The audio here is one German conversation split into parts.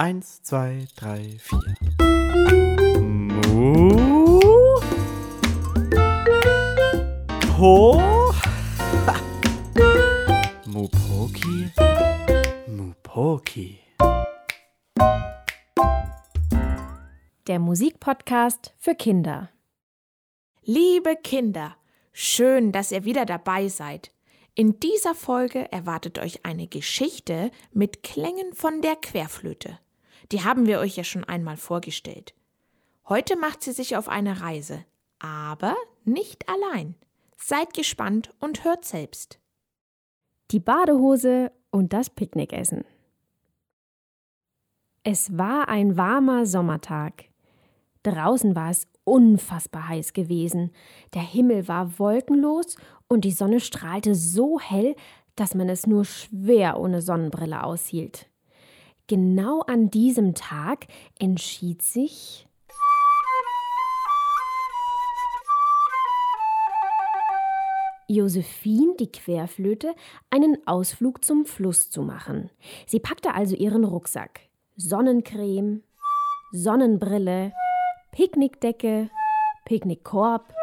Eins, zwei, drei, vier. Mu. Po. Mupoki. Mupoki. Der Musikpodcast für Kinder. Liebe Kinder, schön, dass ihr wieder dabei seid. In dieser Folge erwartet euch eine Geschichte mit Klängen von der Querflöte. Die haben wir euch ja schon einmal vorgestellt. Heute macht sie sich auf eine Reise, aber nicht allein. Seid gespannt und hört selbst. Die Badehose und das Picknickessen. Es war ein warmer Sommertag. Draußen war es unfassbar heiß gewesen. Der Himmel war wolkenlos und die Sonne strahlte so hell, dass man es nur schwer ohne Sonnenbrille aushielt. Genau an diesem Tag entschied sich Josephine, die Querflöte, einen Ausflug zum Fluss zu machen. Sie packte also ihren Rucksack. Sonnencreme, Sonnenbrille, Picknickdecke, Picknickkorb,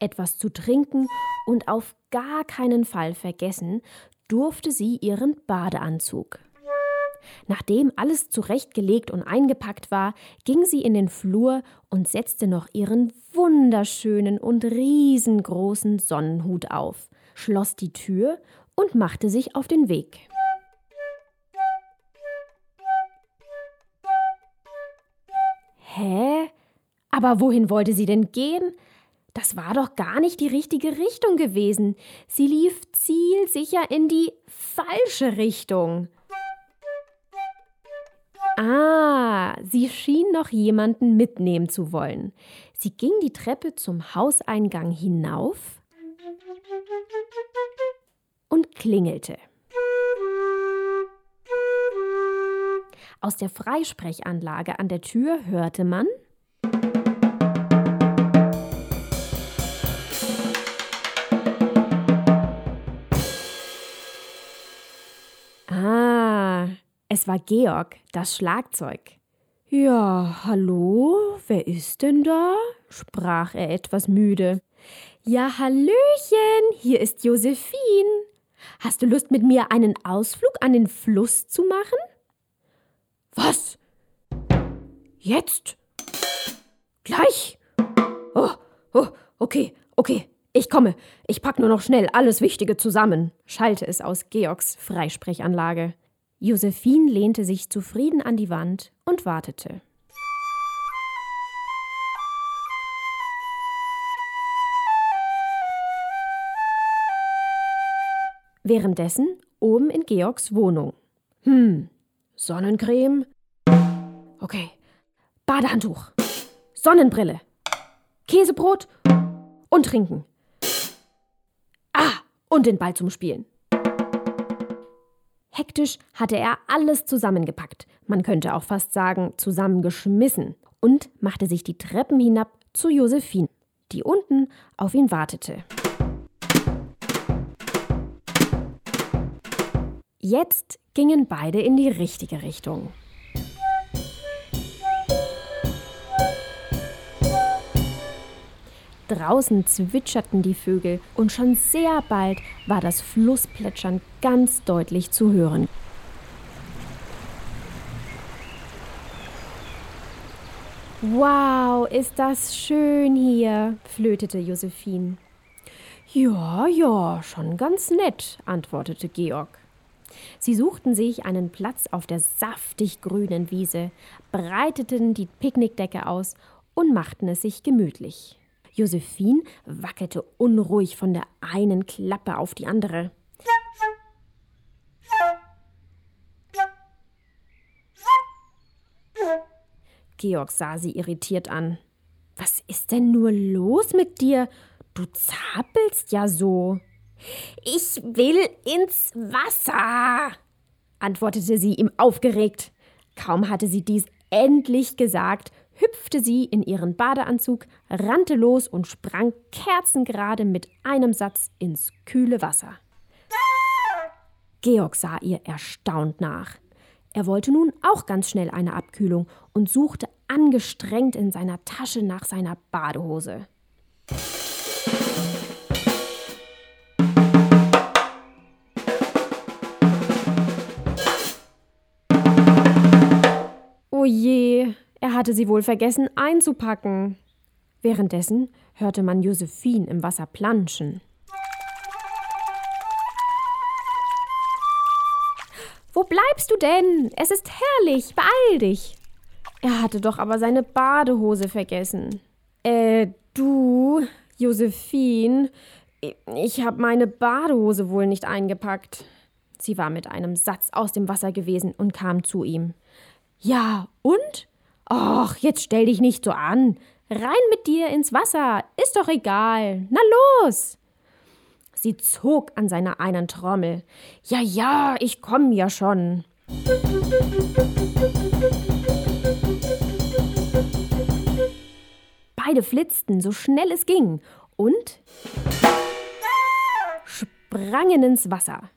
etwas zu trinken und auf gar keinen Fall vergessen durfte sie ihren Badeanzug. Nachdem alles zurechtgelegt und eingepackt war, ging sie in den Flur und setzte noch ihren wunderschönen und riesengroßen Sonnenhut auf, schloss die Tür und machte sich auf den Weg. Hä? Aber wohin wollte sie denn gehen? Das war doch gar nicht die richtige Richtung gewesen. Sie lief zielsicher in die falsche Richtung. Ah, sie schien noch jemanden mitnehmen zu wollen. Sie ging die Treppe zum Hauseingang hinauf und klingelte. Aus der Freisprechanlage an der Tür hörte man es war Georg, das Schlagzeug. Ja, hallo, wer ist denn da? sprach er etwas müde. Ja, hallöchen, hier ist Josephine. Hast du Lust, mit mir einen Ausflug an den Fluss zu machen? Was? Jetzt? Gleich? Oh, oh, okay, okay, ich komme. Ich pack nur noch schnell alles Wichtige zusammen, schallte es aus Georgs Freisprechanlage. Josephine lehnte sich zufrieden an die Wand und wartete. Währenddessen oben in Georgs Wohnung. Hm, Sonnencreme. Okay. Badehandtuch. Sonnenbrille. Käsebrot und trinken. Ah, und den Ball zum Spielen. Hektisch hatte er alles zusammengepackt, man könnte auch fast sagen zusammengeschmissen, und machte sich die Treppen hinab zu Josephine, die unten auf ihn wartete. Jetzt gingen beide in die richtige Richtung. Draußen zwitscherten die Vögel und schon sehr bald war das Flussplätschern ganz deutlich zu hören. Wow, ist das schön hier, flötete Josephine. Ja, ja, schon ganz nett, antwortete Georg. Sie suchten sich einen Platz auf der saftig grünen Wiese, breiteten die Picknickdecke aus und machten es sich gemütlich. Josephine wackelte unruhig von der einen Klappe auf die andere. Georg sah sie irritiert an. Was ist denn nur los mit dir? Du zappelst ja so. Ich will ins Wasser, antwortete sie ihm aufgeregt. Kaum hatte sie dies endlich gesagt, hüpfte sie in ihren Badeanzug, rannte los und sprang kerzengerade mit einem Satz ins kühle Wasser. Georg sah ihr erstaunt nach. Er wollte nun auch ganz schnell eine Abkühlung und suchte angestrengt in seiner Tasche nach seiner Badehose. Oh je, er hatte sie wohl vergessen einzupacken. Währenddessen hörte man Josephine im Wasser planschen. Wo bleibst du denn? Es ist herrlich, beeil dich. Er hatte doch aber seine Badehose vergessen. Äh, du, Josephine, ich habe meine Badehose wohl nicht eingepackt. Sie war mit einem Satz aus dem Wasser gewesen und kam zu ihm. Ja, und? Och, jetzt stell dich nicht so an. Rein mit dir ins Wasser, ist doch egal. Na los! Sie zog an seiner einen Trommel. Ja, ja, ich komm ja schon. Beide flitzten so schnell es ging und sprangen ins Wasser.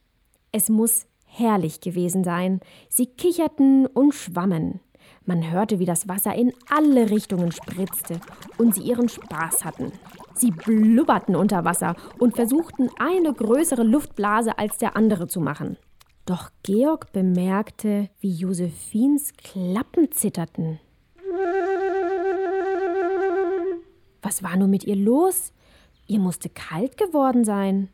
Es muss herrlich gewesen sein. Sie kicherten und schwammen. Man hörte, wie das Wasser in alle Richtungen spritzte und sie ihren Spaß hatten. Sie blubberten unter Wasser und versuchten, eine größere Luftblase als der andere zu machen. Doch Georg bemerkte, wie Josephins Klappen zitterten. Was war nur mit ihr los? Ihr musste kalt geworden sein.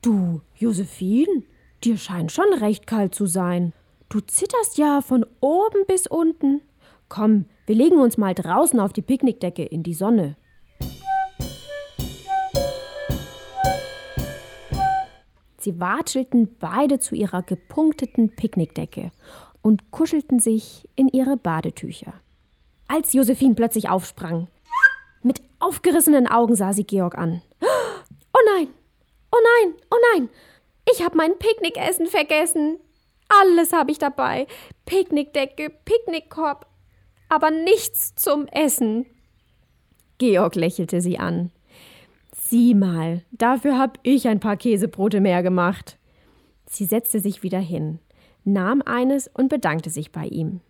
Du, Josephine, dir scheint schon recht kalt zu sein. Du zitterst ja von oben bis unten. Komm, wir legen uns mal draußen auf die Picknickdecke in die Sonne. Sie watschelten beide zu ihrer gepunkteten Picknickdecke und kuschelten sich in ihre Badetücher. Als Josephine plötzlich aufsprang, mit aufgerissenen Augen sah sie Georg an. Oh nein! Oh nein! Oh nein! Ich habe mein Picknickessen vergessen! Alles habe ich dabei. Picknickdecke, Picknickkorb, aber nichts zum Essen. Georg lächelte sie an. Sieh mal, dafür hab ich ein paar Käsebrote mehr gemacht. Sie setzte sich wieder hin, nahm eines und bedankte sich bei ihm.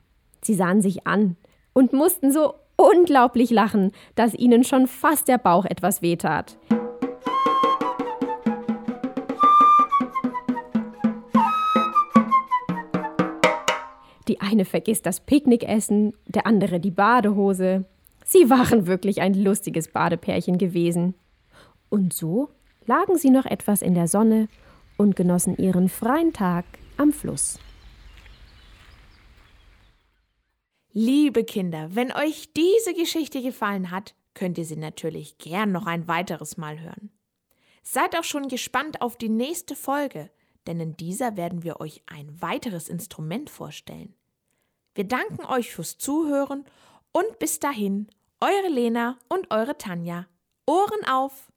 Sie sahen sich an und mussten so unglaublich lachen, dass ihnen schon fast der Bauch etwas wehtat. Die eine vergisst das Picknickessen, der andere die Badehose. Sie waren wirklich ein lustiges Badepärchen gewesen. Und so lagen sie noch etwas in der Sonne und genossen ihren freien Tag am Fluss. Liebe Kinder, wenn euch diese Geschichte gefallen hat, könnt ihr sie natürlich gern noch ein weiteres Mal hören. Seid auch schon gespannt auf die nächste Folge, denn in dieser werden wir euch ein weiteres Instrument vorstellen. Wir danken euch fürs Zuhören und bis dahin, eure Lena und eure Tanja. Ohren auf!